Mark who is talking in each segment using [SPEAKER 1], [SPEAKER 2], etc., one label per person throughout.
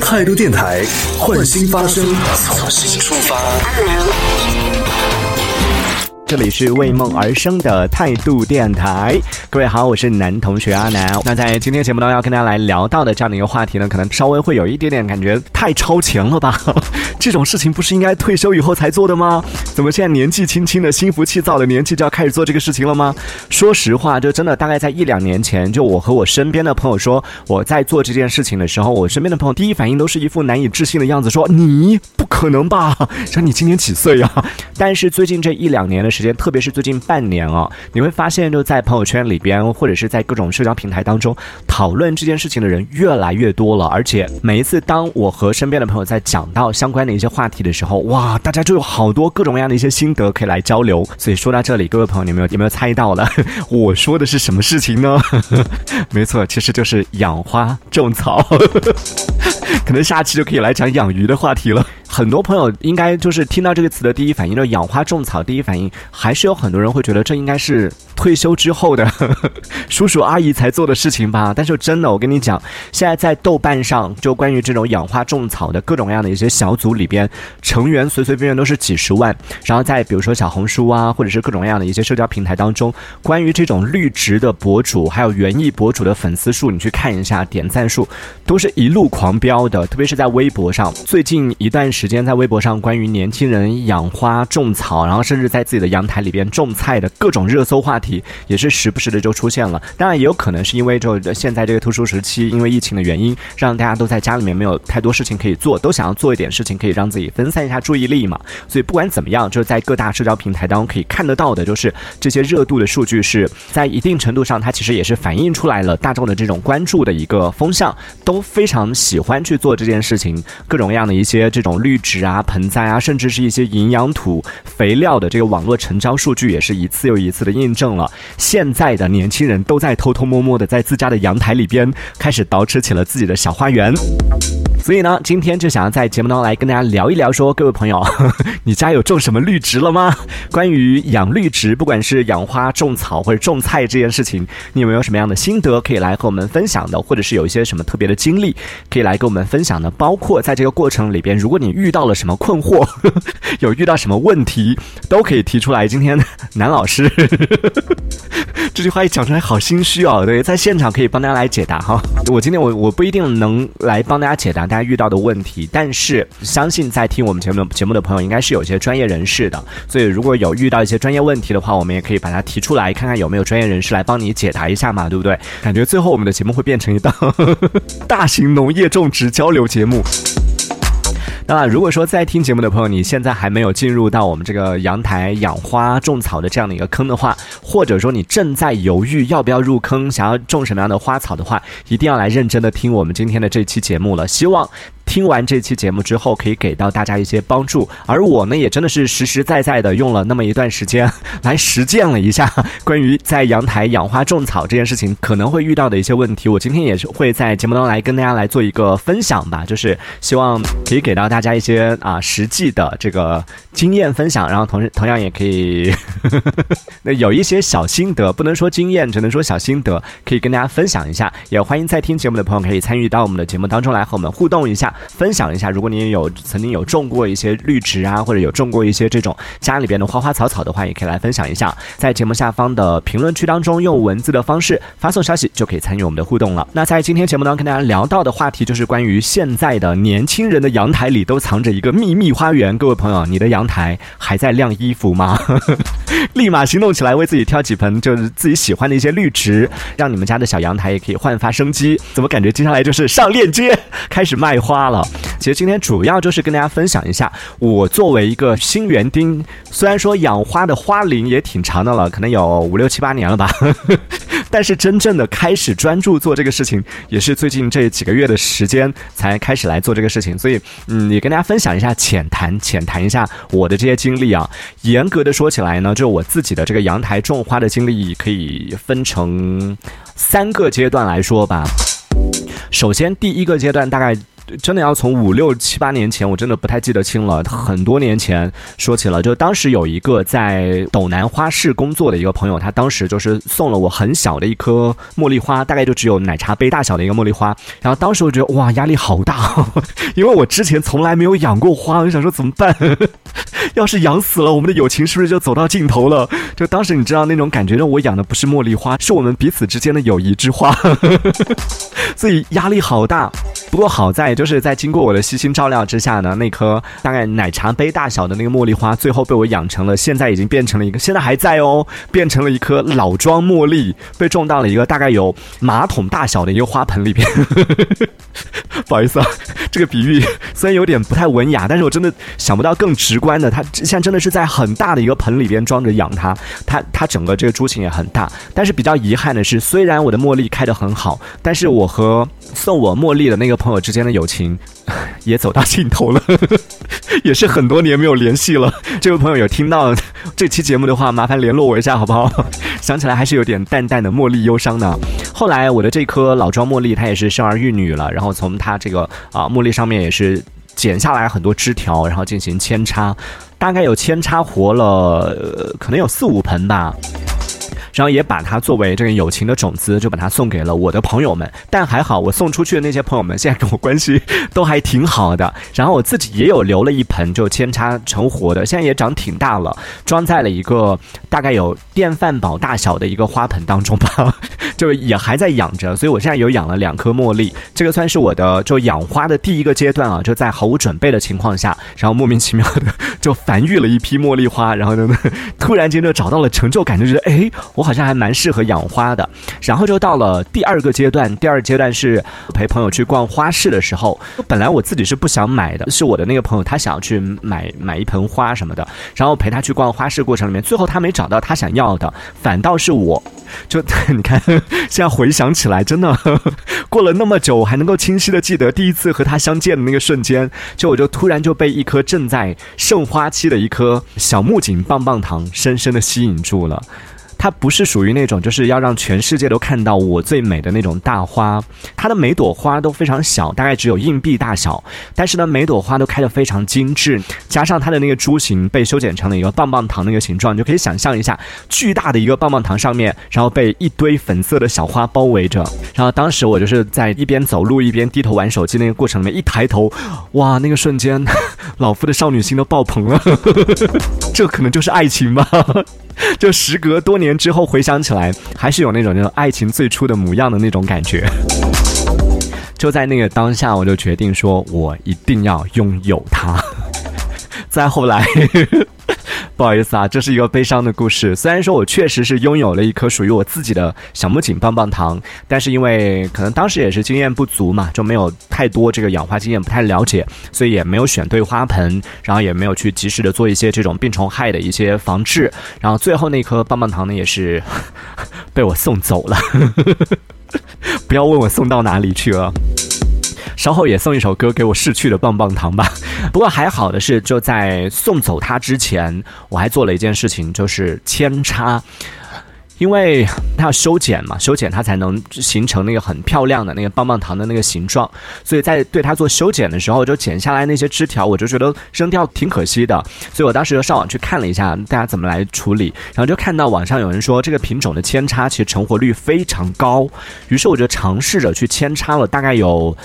[SPEAKER 1] 态度电台，换新发声，从新出发。
[SPEAKER 2] 这里是为梦而生的态度电台，各位好，我是男同学阿南。那在今天节目当中要跟大家来聊到的这样的一个话题呢，可能稍微会有一点点感觉太超前了吧？这种事情不是应该退休以后才做的吗？怎么现在年纪轻轻的心浮气躁的年纪就要开始做这个事情了吗？说实话，就真的大概在一两年前，就我和我身边的朋友说我在做这件事情的时候，我身边的朋友第一反应都是一副难以置信的样子，说你不可能吧？说你今年几岁呀？但是最近这一两年的时时间，特别是最近半年啊，你会发现，就在朋友圈里边，或者是在各种社交平台当中，讨论这件事情的人越来越多了。而且每一次当我和身边的朋友在讲到相关的一些话题的时候，哇，大家就有好多各种各样的一些心得可以来交流。所以说到这里，各位朋友，你们有有没有猜到了？我说的是什么事情呢？没错，其实就是养花种草。可能下期就可以来讲养鱼的话题了。很多朋友应该就是听到这个词的第一反应，就养花种草，第一反应还是有很多人会觉得这应该是退休之后的 叔叔阿姨才做的事情吧。但是真的，我跟你讲，现在在豆瓣上，就关于这种养花种草的各种各样的一些小组里边，成员随随便便都是几十万。然后在比如说小红书啊，或者是各种各样的一些社交平台当中，关于这种绿植的博主，还有园艺博主的粉丝数，你去看一下，点赞数都是一路狂飙的。特别是在微博上，最近一段时间在微博上关于年轻人养花种草，然后甚至在自己的阳台里边种菜的各种热搜话题，也是时不时的就出现了。当然，也有可能是因为就现在这个特殊时期，因为疫情的原因，让大家都在家里面没有太多事情可以做，都想要做一点事情，可以让自己分散一下注意力嘛。所以不管怎么样，就是在各大社交平台当中可以看得到的，就是这些热度的数据是在一定程度上，它其实也是反映出来了大众的这种关注的一个风向，都非常喜欢去做这件事情。各种各样的一些这种绿植啊、盆栽啊，甚至是一些营养土、肥料的这个网络成交数据，也是一次又一次的印证，现在的年轻人都在偷偷摸摸的在自家的阳台里边开始捯饬起了自己的小花园。所以呢，今天就想要在节目当中来跟大家聊一聊，说各位朋友，你家有种什么绿植了吗？关于养绿植，不管是养花、种草或者种菜这件事情，你有没有什么样的心得可以来和我们分享的？或者是有一些什么特别的经历可以来跟我们分享的？包括在这个过程里边，如果你遇到了什么困惑，有遇到什么问题，都可以提出来。今天男老师 这句话一讲出来，好心虚哦。对，在现场可以帮大家来解答哈。我今天我我不一定能来帮大家解答。大家遇到的问题，但是相信在听我们节目节目的朋友，应该是有些专业人士的，所以如果有遇到一些专业问题的话，我们也可以把它提出来，看看有没有专业人士来帮你解答一下嘛，对不对？感觉最后我们的节目会变成一档 大型农业种植交流节目。那如果说在听节目的朋友，你现在还没有进入到我们这个阳台养花种草的这样的一个坑的话，或者说你正在犹豫要不要入坑，想要种什么样的花草的话，一定要来认真的听我们今天的这期节目了。希望。听完这期节目之后，可以给到大家一些帮助。而我呢，也真的是实实在在的用了那么一段时间来实践了一下关于在阳台养花种草这件事情可能会遇到的一些问题。我今天也是会在节目当中来跟大家来做一个分享吧，就是希望可以给到大家一些啊实际的这个经验分享，然后同时同样也可以那有一些小心得，不能说经验，只能说小心得，可以跟大家分享一下。也欢迎在听节目的朋友可以参与到我们的节目当中来和我们互动一下。分享一下，如果你也有曾经有种过一些绿植啊，或者有种过一些这种家里边的花花草草的话，也可以来分享一下，在节目下方的评论区当中用文字的方式发送消息，就可以参与我们的互动了。那在今天节目当中跟大家聊到的话题，就是关于现在的年轻人的阳台里都藏着一个秘密花园。各位朋友，你的阳台还在晾衣服吗？立马行动起来，为自己挑几盆就是自己喜欢的一些绿植，让你们家的小阳台也可以焕发生机。怎么感觉接下来就是上链接，开始卖花了？其实今天主要就是跟大家分享一下，我作为一个新园丁，虽然说养花的花龄也挺长的了，可能有五六七八年了吧，但是真正的开始专注做这个事情，也是最近这几个月的时间才开始来做这个事情。所以，嗯，也跟大家分享一下，浅谈浅谈一下我的这些经历啊。严格的说起来呢，就我自己的这个阳台种花的经历，可以分成三个阶段来说吧。首先，第一个阶段大概。真的要从五六七八年前，我真的不太记得清了。很多年前说起了，就当时有一个在斗南花市工作的一个朋友，他当时就是送了我很小的一颗茉莉花，大概就只有奶茶杯大小的一个茉莉花。然后当时我觉得哇，压力好大，因为我之前从来没有养过花，我就想说怎么办？要是养死了，我们的友情是不是就走到尽头了？就当时你知道那种感觉，我养的不是茉莉花，是我们彼此之间的友谊之花，所以压力好大。不过好在就是在经过我的悉心照料之下呢，那颗大概奶茶杯大小的那个茉莉花，最后被我养成了，现在已经变成了一个，现在还在哦，变成了一颗老桩茉莉，被种到了一个大概有马桶大小的一个花盆里边。不好意思啊，这个比喻虽然有点不太文雅，但是我真的想不到更直观的，它现在真的是在很大的一个盆里边装着养它，它它整个这个株型也很大，但是比较遗憾的是，虽然我的茉莉开得很好，但是我和送我茉莉的那个。朋友之间的友情也走到尽头了，也是很多年没有联系了。这位朋友有听到这期节目的话，麻烦联络我一下好不好？想起来还是有点淡淡的茉莉忧伤呢。后来我的这颗老庄茉莉，它也是生儿育女了，然后从它这个啊茉莉上面也是剪下来很多枝条，然后进行扦插，大概有扦插活了，可能有四五盆吧。然后也把它作为这个友情的种子，就把它送给了我的朋友们。但还好，我送出去的那些朋友们现在跟我关系都还挺好的。然后我自己也有留了一盆，就扦插成活的，现在也长挺大了，装在了一个大概有电饭煲大小的一个花盆当中吧，就也还在养着。所以我现在有养了两颗茉莉，这个算是我的就养花的第一个阶段啊，就在毫无准备的情况下，然后莫名其妙的就繁育了一批茉莉花，然后呢，突然间就找到了成就感，就觉得哎。我好像还蛮适合养花的，然后就到了第二个阶段。第二阶段是陪朋友去逛花市的时候，本来我自己是不想买的，是我的那个朋友他想要去买买一盆花什么的，然后陪他去逛花市过程里面，最后他没找到他想要的，反倒是我，就你看现在回想起来，真的过了那么久，我还能够清晰的记得第一次和他相见的那个瞬间，就我就突然就被一颗正在盛花期的一颗小木槿棒棒糖深深的吸引住了。它不是属于那种就是要让全世界都看到我最美的那种大花，它的每朵花都非常小，大概只有硬币大小，但是呢，每朵花都开得非常精致，加上它的那个株形被修剪成了一个棒棒糖那个形状，你就可以想象一下巨大的一个棒棒糖上面，然后被一堆粉色的小花包围着。然后当时我就是在一边走路一边低头玩手机那个过程里面，一抬头，哇，那个瞬间，老夫的少女心都爆棚了，这可能就是爱情吧。就时隔多年之后回想起来，还是有那种那种爱情最初的模样的那种感觉。就在那个当下，我就决定说，我一定要拥有它。再后来。不好意思啊，这是一个悲伤的故事。虽然说我确实是拥有了一颗属于我自己的小木槿棒棒糖，但是因为可能当时也是经验不足嘛，就没有太多这个养花经验，不太了解，所以也没有选对花盆，然后也没有去及时的做一些这种病虫害的一些防治，然后最后那颗棒棒糖呢，也是 被我送走了。不要问我送到哪里去了。稍后也送一首歌给我逝去的棒棒糖吧。不过还好的是，就在送走它之前，我还做了一件事情，就是扦插，因为它要修剪嘛，修剪它才能形成那个很漂亮的那个棒棒糖的那个形状。所以在对它做修剪的时候，就剪下来那些枝条，我就觉得扔掉挺可惜的。所以我当时就上网去看了一下，大家怎么来处理，然后就看到网上有人说这个品种的扦插其实成活率非常高，于是我就尝试着去扦插了，大概有。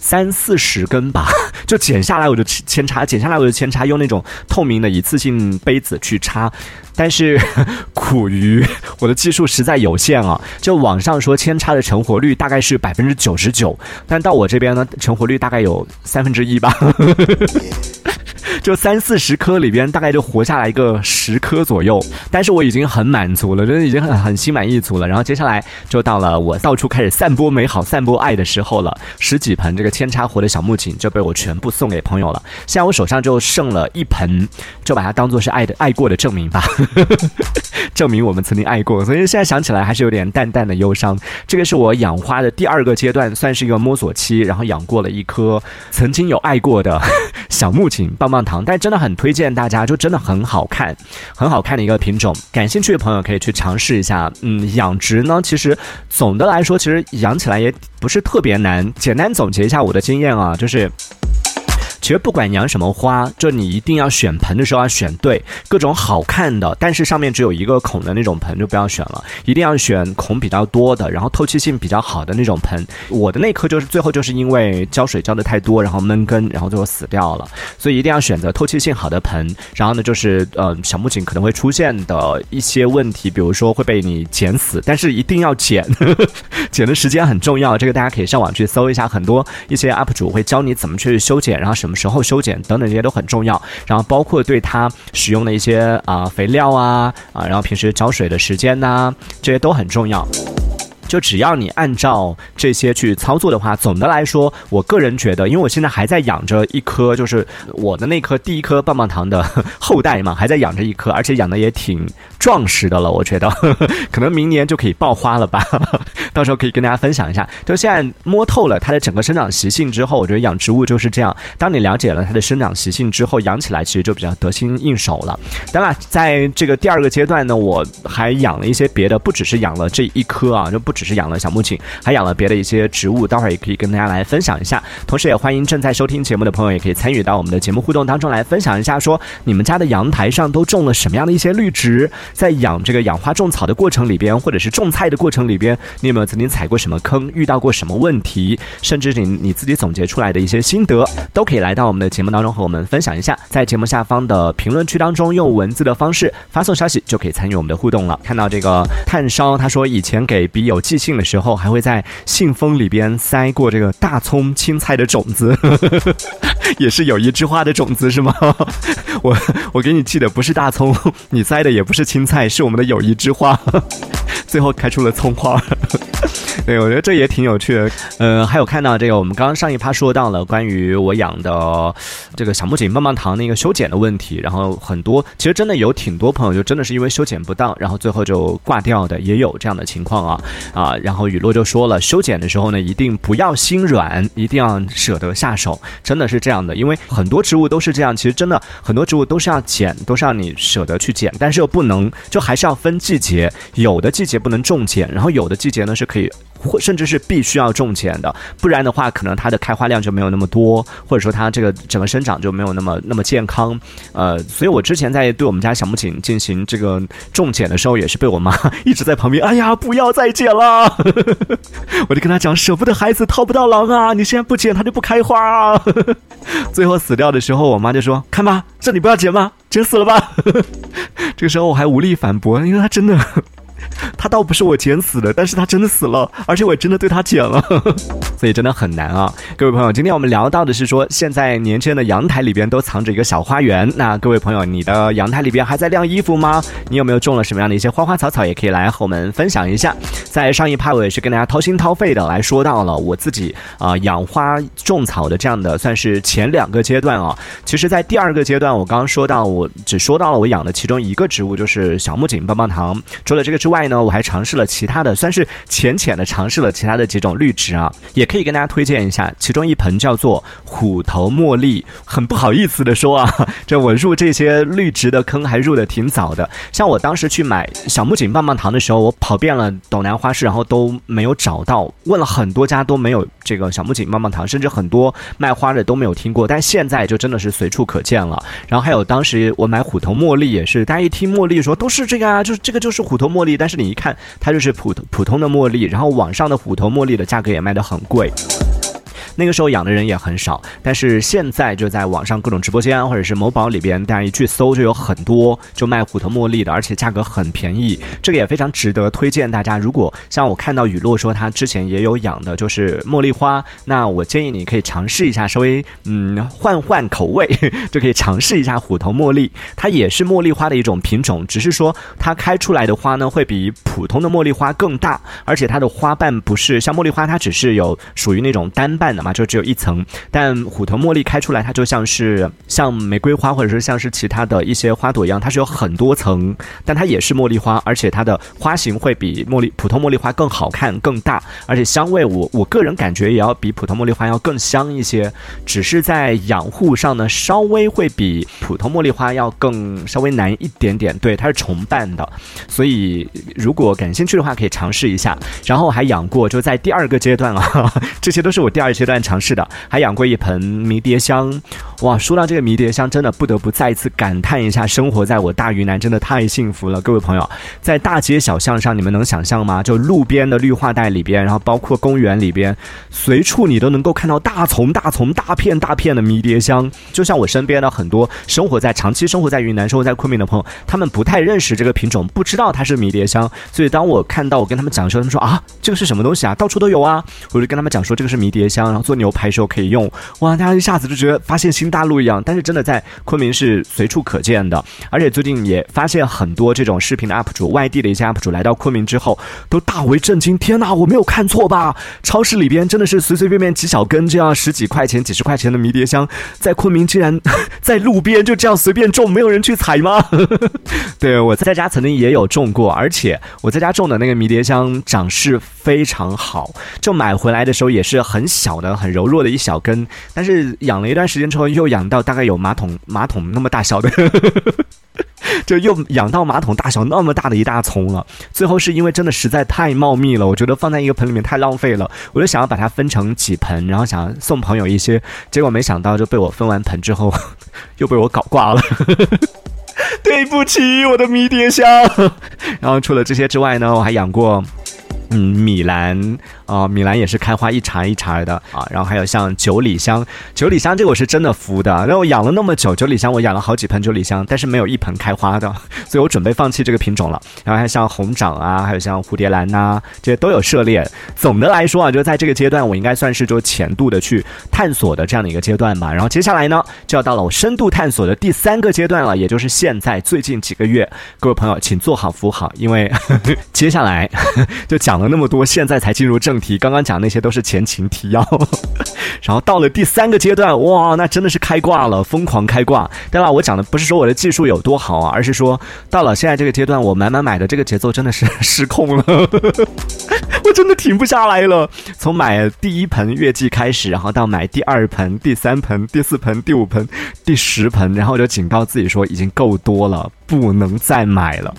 [SPEAKER 2] 三四十根吧，就剪下来我就扦插，剪下来我就扦插，用那种透明的一次性杯子去插。但是 苦于我的技术实在有限啊，就网上说扦插的成活率大概是百分之九十九，但到我这边呢，成活率大概有三分之一吧。就三四十颗里边，大概就活下来一个十颗左右，但是我已经很满足了，真的已经很很心满意足了。然后接下来就到了我到处开始散播美好、散播爱的时候了。十几盆这个扦插活的小木槿就被我全部送给朋友了。现在我手上就剩了一盆，就把它当做是爱的爱过的证明吧，证明我们曾经爱过。所以现在想起来还是有点淡淡的忧伤。这个是我养花的第二个阶段，算是一个摸索期，然后养过了一颗曾经有爱过的。小木槿棒棒糖，但真的很推荐大家，就真的很好看，很好看的一个品种。感兴趣的朋友可以去尝试一下。嗯，养殖呢，其实总的来说，其实养起来也不是特别难。简单总结一下我的经验啊，就是。其实不管养什么花，就你一定要选盆的时候要选对，各种好看的，但是上面只有一个孔的那种盆就不要选了，一定要选孔比较多的，然后透气性比较好的那种盆。我的那颗就是最后就是因为浇水浇的太多，然后闷根，然后最后死掉了。所以一定要选择透气性好的盆。然后呢，就是呃小木槿可能会出现的一些问题，比如说会被你剪死，但是一定要剪，剪的时间很重要。这个大家可以上网去搜一下，很多一些 UP 主会教你怎么去修剪，然后什。什么时候修剪等等这些都很重要，然后包括对它使用的一些啊肥料啊啊，然后平时浇水的时间呐，这些都很重要。就只要你按照这些去操作的话，总的来说，我个人觉得，因为我现在还在养着一颗，就是我的那颗第一颗棒棒糖的后代嘛，还在养着一颗，而且养的也挺壮实的了。我觉得可能明年就可以爆花了吧，到时候可以跟大家分享一下。就现在摸透了它的整个生长习性之后，我觉得养植物就是这样。当你了解了它的生长习性之后，养起来其实就比较得心应手了。当然，在这个第二个阶段呢，我还养了一些别的，不只是养了这一颗啊，就不。只是养了小木槿，还养了别的一些植物，待会儿也可以跟大家来分享一下。同时，也欢迎正在收听节目的朋友，也可以参与到我们的节目互动当中来分享一下，说你们家的阳台上都种了什么样的一些绿植？在养这个养花种草的过程里边，或者是种菜的过程里边，你有没有曾经踩过什么坑？遇到过什么问题？甚至你你自己总结出来的一些心得，都可以来到我们的节目当中和我们分享一下。在节目下方的评论区当中，用文字的方式发送消息，就可以参与我们的互动了。看到这个炭烧，他说以前给笔友。寄信的时候，还会在信封里边塞过这个大葱、青菜的种子，也是友谊之花的种子是吗？我我给你寄的不是大葱，你塞的也不是青菜，是我们的友谊之花，最后开出了葱花。对，我觉得这也挺有趣的。呃，还有看到这个，我们刚刚上一趴说到了关于我养的这个小木槿棒棒糖那个修剪的问题，然后很多其实真的有挺多朋友就真的是因为修剪不当，然后最后就挂掉的，也有这样的情况啊啊。然后雨落就说了，修剪的时候呢，一定不要心软，一定要舍得下手，真的是这样的，因为很多植物都是这样，其实真的很多植物都是要剪，都是让你舍得去剪，但是又不能，就还是要分季节，有的季节不能重剪，然后有的季节呢是可以。或甚至是必须要种剪的，不然的话，可能它的开花量就没有那么多，或者说它这个整个生长就没有那么那么健康。呃，所以我之前在对我们家小木槿进行这个种剪的时候，也是被我妈 一直在旁边，哎呀，不要再剪了！我就跟他讲，舍不得孩子套不到狼啊，你现在不剪，它就不开花啊。最后死掉的时候，我妈就说：“看吧，这里不要剪吗？剪死了吧？”这个时候我还无力反驳，因为它真的。他倒不是我剪死的，但是他真的死了，而且我真的对他剪了，所以真的很难啊！各位朋友，今天我们聊到的是说，现在年轻人的阳台里边都藏着一个小花园。那各位朋友，你的阳台里边还在晾衣服吗？你有没有种了什么样的一些花花草草？也可以来和我们分享一下。在上一趴，我也是跟大家掏心掏肺的来说到了我自己啊养花种草的这样的，算是前两个阶段啊。其实，在第二个阶段，我刚刚说到，我只说到了我养的其中一个植物，就是小木槿棒棒糖。除了这个之外呢，我还尝试了其他的，算是浅浅的尝试了其他的几种绿植啊，也可以跟大家推荐一下。其中一盆叫做虎头茉莉，很不好意思的说啊，这我入这些绿植的坑还入的挺早的。像我当时去买小木槿棒棒糖的时候，我跑遍了斗南花市，然后都没有找到，问了很多家都没有这个小木槿棒棒糖，甚至很多卖花的都没有听过。但现在就真的是随处可见了。然后还有当时我买虎头茉莉也是，大家一听茉莉说都是这个啊，就是这个就是虎头茉莉，但是你一。看，它就是普通普通的茉莉，然后网上的虎头茉莉的价格也卖得很贵。那个时候养的人也很少，但是现在就在网上各种直播间或者是某宝里边，大家一去搜就有很多就卖虎头茉莉的，而且价格很便宜，这个也非常值得推荐大家。如果像我看到雨落说他之前也有养的就是茉莉花，那我建议你可以尝试一下，稍微嗯换换口味，就可以尝试一下虎头茉莉。它也是茉莉花的一种品种，只是说它开出来的花呢会比普通的茉莉花更大，而且它的花瓣不是像茉莉花，它只是有属于那种单瓣的嘛。嘛，就只有一层。但虎头茉莉开出来，它就像是像玫瑰花，或者说像是其他的一些花朵一样，它是有很多层，但它也是茉莉花，而且它的花型会比茉莉普通茉莉花更好看、更大，而且香味我我个人感觉也要比普通茉莉花要更香一些，只是在养护上呢，稍微会比普通茉莉花要更稍微难一点点。对，它是重瓣的，所以如果感兴趣的话，可以尝试一下。然后还养过，就在第二个阶段啊，这些都是我第二阶不断尝试的，还养过一盆迷迭香。哇，说到这个迷迭香，真的不得不再一次感叹一下，生活在我大云南真的太幸福了。各位朋友，在大街小巷上，你们能想象吗？就路边的绿化带里边，然后包括公园里边，随处你都能够看到大丛大丛、大片大片的迷迭香。就像我身边的很多生活在长期生活在云南、生活在昆明的朋友，他们不太认识这个品种，不知道它是迷迭香。所以当我看到我跟他们讲的时候，他们说啊，这个是什么东西啊？到处都有啊！我就跟他们讲说，这个是迷迭香，然后做牛排时候可以用。哇，大家一下子就觉得发现新大陆一样。但是真的在昆明是随处可见的，而且最近也发现很多这种视频的 UP 主，外地的一些 UP 主来到昆明之后，都大为震惊。天哪，我没有看错吧？超市里边真的是随随便便几小根这样十几块钱、几十块钱的迷迭香，在昆明竟然 在路边就这样随便种，没有人去采吗？对我在家曾经也有种过，而且我在家种的那个迷迭香长势非常好，就买回来的时候也是很小的、很柔弱的一小根，但是养了一段时间之后，又养到大概有马桶马桶那么大小的，就又养到马桶大小那么大的一大丛了。最后是因为真的实在太茂密了，我觉得放在一个盆里面太浪费了，我就想要把它分成几盆，然后想送朋友一些，结果没想到就被我分完盆之后，又被我搞挂了。对不起，我的迷迭香。然后除了这些之外呢，我还养过，嗯，米兰。啊，米兰也是开花一茬一茬的啊，然后还有像九里香，九里香这个我是真的服的，然后我养了那么久，九里香我养了好几盆九里香，但是没有一盆开花的，所以我准备放弃这个品种了。然后还像红掌啊，还有像蝴蝶兰呐，这些都有涉猎。总的来说啊，就在这个阶段，我应该算是就浅度的去探索的这样的一个阶段吧。然后接下来呢，就要到了我深度探索的第三个阶段了，也就是现在最近几个月，各位朋友请坐好扶好，因为 接下来 就讲讲了那么多，现在才进入正。题刚刚讲那些都是前情提要，然后到了第三个阶段，哇，那真的是开挂了，疯狂开挂。当然，我讲的不是说我的技术有多好啊，而是说到了现在这个阶段，我买买买的这个节奏真的是 失控了，我真的停不下来了。从买第一盆月季开始，然后到买第二盆、第三盆、第四盆、第五盆、第十盆，然后我就警告自己说已经够多了，不能再买了。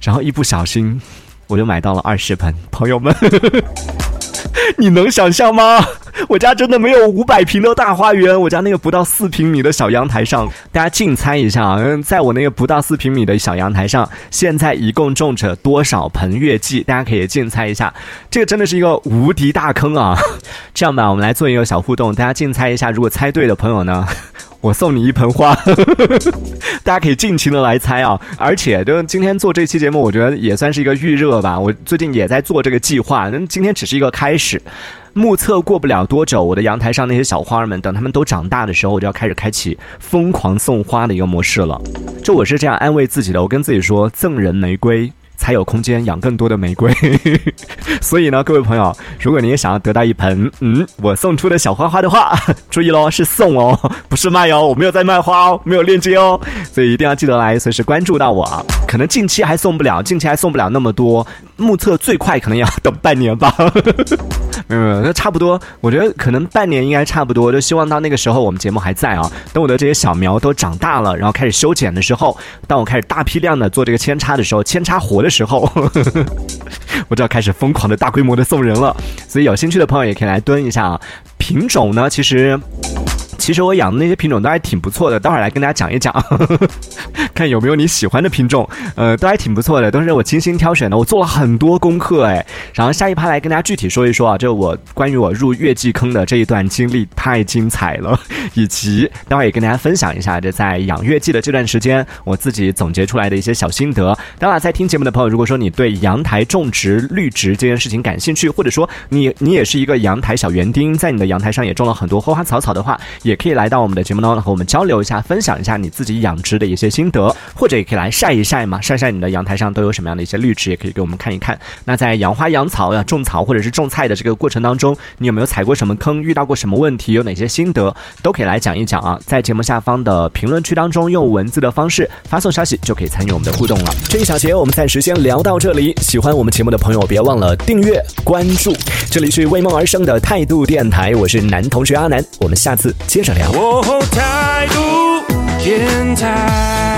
[SPEAKER 2] 然后一不小心，我就买到了二十盆，朋友们。你能想象吗？我家真的没有五百平的大花园，我家那个不到四平米的小阳台上，大家竞猜一下啊！在我那个不到四平米的小阳台上，现在一共种着多少盆月季？大家可以竞猜一下，这个真的是一个无敌大坑啊！这样吧，我们来做一个小互动，大家竞猜一下，如果猜对的朋友呢？我送你一盆花，大家可以尽情的来猜啊！而且就今天做这期节目，我觉得也算是一个预热吧。我最近也在做这个计划，那今天只是一个开始。目测过不了多久，我的阳台上那些小花儿们，等它们都长大的时候，我就要开始开启疯狂送花的一个模式了。就我是这样安慰自己的，我跟自己说：赠人玫瑰。才有空间养更多的玫瑰，所以呢，各位朋友，如果你也想要得到一盆嗯我送出的小花花的话，注意喽，是送哦，不是卖哦，我没有在卖花哦，没有链接哦，所以一定要记得来随时关注到我啊。可能近期还送不了，近期还送不了那么多，目测最快可能要等半年吧。没有没有，那差不多，我觉得可能半年应该差不多，就希望到那个时候我们节目还在啊。等我的这些小苗都长大了，然后开始修剪的时候，当我开始大批量的做这个扦插的时候，扦插活的。的时候，我就要开始疯狂的大规模的送人了，所以有兴趣的朋友也可以来蹲一下啊。品种呢，其实。其实我养的那些品种都还挺不错的，待会儿来跟大家讲一讲，看有没有你喜欢的品种。呃，都还挺不错的，都是我精心挑选的，我做了很多功课哎。然后下一趴来跟大家具体说一说啊，就我关于我入月季坑的这一段经历太精彩了，以及待会儿也跟大家分享一下这在养月季的这段时间我自己总结出来的一些小心得。当然，在听节目的朋友，如果说你对阳台种植绿植这件事情感兴趣，或者说你你也是一个阳台小园丁，在你的阳台上也种了很多花花草草的话，也可以来到我们的节目当中和我们交流一下，分享一下你自己养殖的一些心得。或者也可以来晒一晒嘛，晒晒你的阳台上都有什么样的一些绿植，也可以给我们看一看。那在养花养草呀、种草或者是种菜的这个过程当中，你有没有踩过什么坑？遇到过什么问题？有哪些心得？都可以来讲一讲啊！在节目下方的评论区当中，用文字的方式发送消息，就可以参与我们的互动了。
[SPEAKER 1] 这一小节我们暂时先聊到这里。喜欢我们节目的朋友，别忘了订阅关注。这里是为梦而生的态度电台，我是男同学阿南，我们下次见接着聊。
[SPEAKER 3] 哦，态度电台。